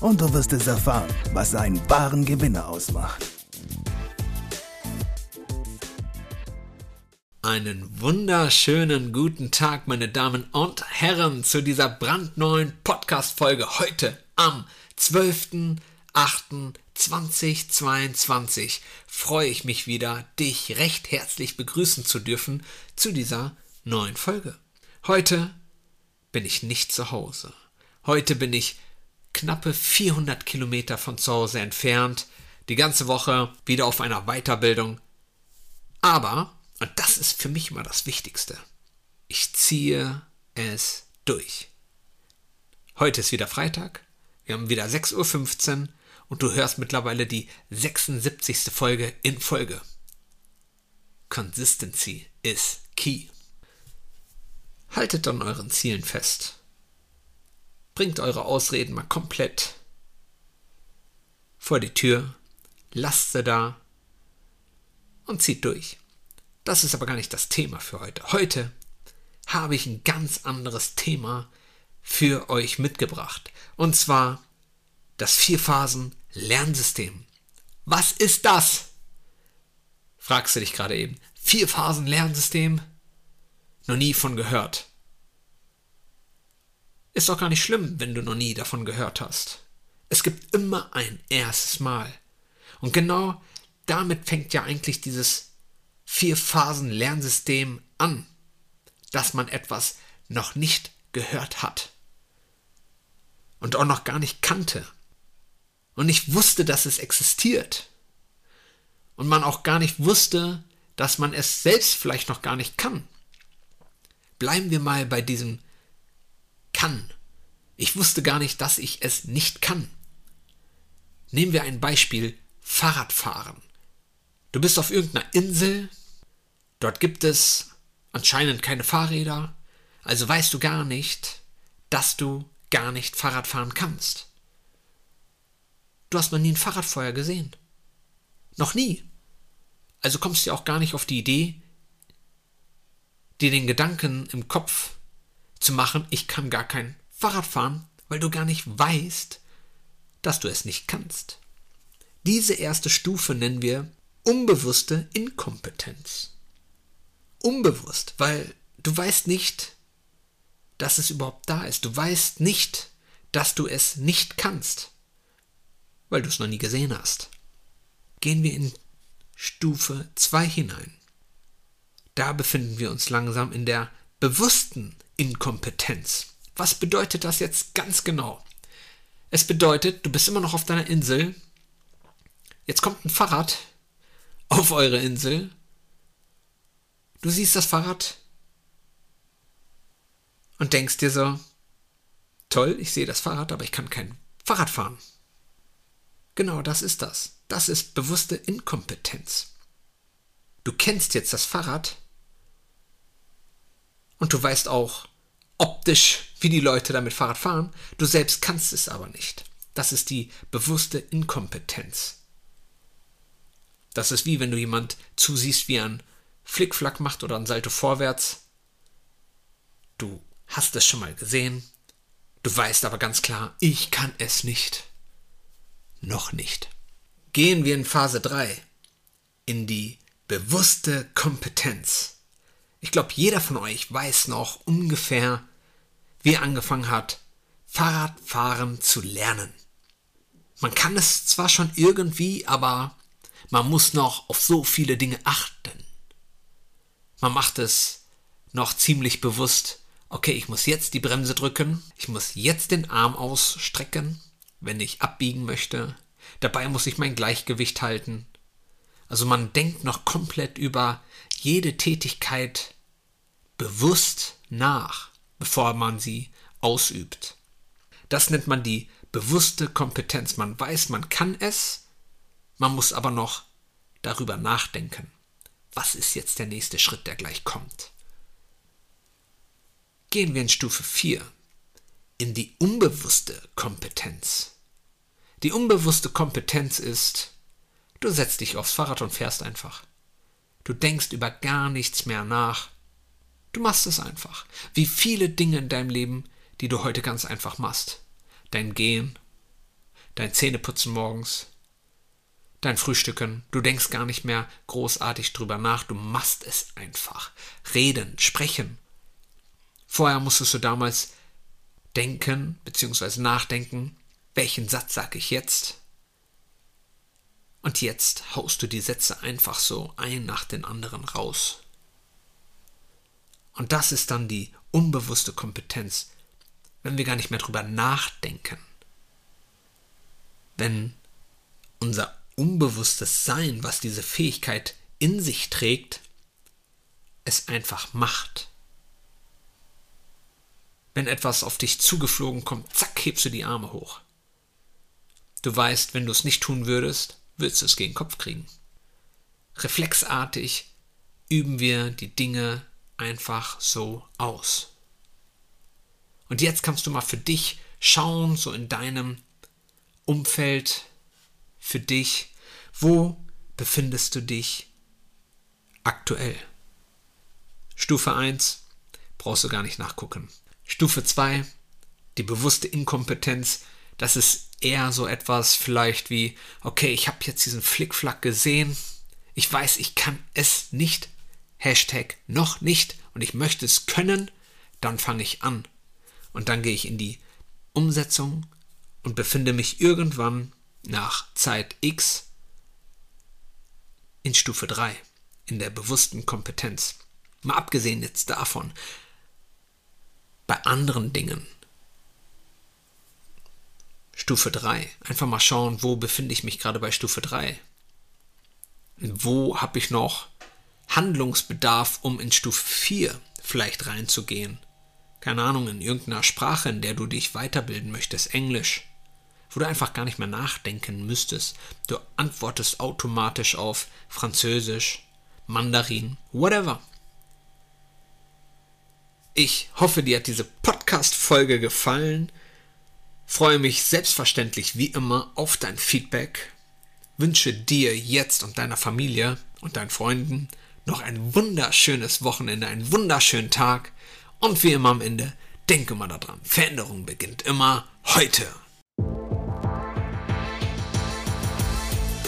und du wirst es erfahren, was einen wahren Gewinner ausmacht. Einen wunderschönen guten Tag, meine Damen und Herren, zu dieser brandneuen Podcast-Folge heute am 12.08.2022 freue ich mich wieder, dich recht herzlich begrüßen zu dürfen zu dieser neuen Folge. Heute bin ich nicht zu Hause. Heute bin ich knappe 400 Kilometer von zu Hause entfernt, die ganze Woche wieder auf einer Weiterbildung. Aber, und das ist für mich immer das Wichtigste, ich ziehe es durch. Heute ist wieder Freitag, wir haben wieder 6.15 Uhr und du hörst mittlerweile die 76. Folge in Folge. Consistency is key. Haltet an euren Zielen fest. Bringt eure Ausreden mal komplett vor die Tür, lasst sie da und zieht durch. Das ist aber gar nicht das Thema für heute. Heute habe ich ein ganz anderes Thema für euch mitgebracht. Und zwar das Vierphasen-Lernsystem. Was ist das? Fragst du dich gerade eben. Vierphasen-Lernsystem? Noch nie von gehört. Ist doch gar nicht schlimm, wenn du noch nie davon gehört hast. Es gibt immer ein erstes Mal. Und genau damit fängt ja eigentlich dieses Vier-Phasen-Lernsystem an, dass man etwas noch nicht gehört hat und auch noch gar nicht kannte und nicht wusste, dass es existiert und man auch gar nicht wusste, dass man es selbst vielleicht noch gar nicht kann. Bleiben wir mal bei diesem kann. Ich wusste gar nicht, dass ich es nicht kann. Nehmen wir ein Beispiel Fahrradfahren. Du bist auf irgendeiner Insel, dort gibt es anscheinend keine Fahrräder, also weißt du gar nicht, dass du gar nicht Fahrrad fahren kannst. Du hast noch nie ein Fahrrad vorher gesehen. Noch nie. Also kommst du auch gar nicht auf die Idee, dir den Gedanken im Kopf zu machen, ich kann gar kein Fahrrad fahren, weil du gar nicht weißt, dass du es nicht kannst. Diese erste Stufe nennen wir unbewusste Inkompetenz. Unbewusst, weil du weißt nicht, dass es überhaupt da ist. Du weißt nicht, dass du es nicht kannst, weil du es noch nie gesehen hast. Gehen wir in Stufe 2 hinein. Da befinden wir uns langsam in der bewussten Inkompetenz. Was bedeutet das jetzt ganz genau? Es bedeutet, du bist immer noch auf deiner Insel. Jetzt kommt ein Fahrrad auf eure Insel. Du siehst das Fahrrad und denkst dir so, toll, ich sehe das Fahrrad, aber ich kann kein Fahrrad fahren. Genau das ist das. Das ist bewusste Inkompetenz. Du kennst jetzt das Fahrrad, und du weißt auch optisch, wie die Leute damit Fahrrad fahren. Du selbst kannst es aber nicht. Das ist die bewusste Inkompetenz. Das ist wie wenn du jemand zusiehst, wie er einen Flickflack macht oder ein Salto vorwärts. Du hast es schon mal gesehen. Du weißt aber ganz klar, ich kann es nicht. Noch nicht. Gehen wir in Phase 3 in die bewusste Kompetenz. Ich glaube, jeder von euch weiß noch ungefähr, wie er angefangen hat, Fahrradfahren zu lernen. Man kann es zwar schon irgendwie, aber man muss noch auf so viele Dinge achten. Man macht es noch ziemlich bewusst, okay, ich muss jetzt die Bremse drücken, ich muss jetzt den Arm ausstrecken, wenn ich abbiegen möchte, dabei muss ich mein Gleichgewicht halten. Also man denkt noch komplett über jede Tätigkeit bewusst nach, bevor man sie ausübt. Das nennt man die bewusste Kompetenz. Man weiß, man kann es, Man muss aber noch darüber nachdenken. Was ist jetzt der nächste Schritt, der gleich kommt? Gehen wir in Stufe 4, in die unbewusste Kompetenz. Die unbewusste Kompetenz ist, du setzt dich aufs Fahrrad und fährst einfach. Du denkst über gar nichts mehr nach. Du machst es einfach. Wie viele Dinge in deinem Leben, die du heute ganz einfach machst. Dein Gehen, dein Zähneputzen morgens, dein Frühstücken. Du denkst gar nicht mehr großartig drüber nach. Du machst es einfach. Reden, sprechen. Vorher musstest du damals denken bzw. nachdenken, welchen Satz sage ich jetzt? Und jetzt haust du die Sätze einfach so ein nach den anderen raus. Und das ist dann die unbewusste Kompetenz, wenn wir gar nicht mehr drüber nachdenken. Wenn unser unbewusstes Sein, was diese Fähigkeit in sich trägt, es einfach macht. Wenn etwas auf dich zugeflogen kommt, zack, hebst du die Arme hoch. Du weißt, wenn du es nicht tun würdest, würdest du es gegen den Kopf kriegen. Reflexartig üben wir die Dinge einfach so aus. Und jetzt kannst du mal für dich schauen, so in deinem Umfeld, für dich, wo befindest du dich aktuell? Stufe 1 brauchst du gar nicht nachgucken. Stufe 2, die bewusste Inkompetenz, das ist eher so etwas vielleicht wie, okay, ich habe jetzt diesen Flickflack gesehen, ich weiß, ich kann es nicht, Hashtag noch nicht und ich möchte es können, dann fange ich an. Und dann gehe ich in die Umsetzung und befinde mich irgendwann nach Zeit X in Stufe 3, in der bewussten Kompetenz. Mal abgesehen jetzt davon, bei anderen Dingen. Stufe 3. Einfach mal schauen, wo befinde ich mich gerade bei Stufe 3. Wo habe ich noch Handlungsbedarf, um in Stufe 4 vielleicht reinzugehen? Keine Ahnung, in irgendeiner Sprache, in der du dich weiterbilden möchtest, Englisch, wo du einfach gar nicht mehr nachdenken müsstest. Du antwortest automatisch auf Französisch, Mandarin, whatever. Ich hoffe, dir hat diese Podcast-Folge gefallen. Freue mich selbstverständlich wie immer auf dein Feedback. Wünsche dir jetzt und deiner Familie und deinen Freunden noch ein wunderschönes Wochenende, einen wunderschönen Tag und wie immer am Ende, denke mal daran, Veränderung beginnt immer heute.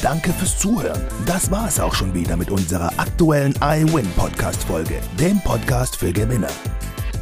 Danke fürs Zuhören. Das war es auch schon wieder mit unserer aktuellen iWin Podcast Folge, dem Podcast für Gewinner.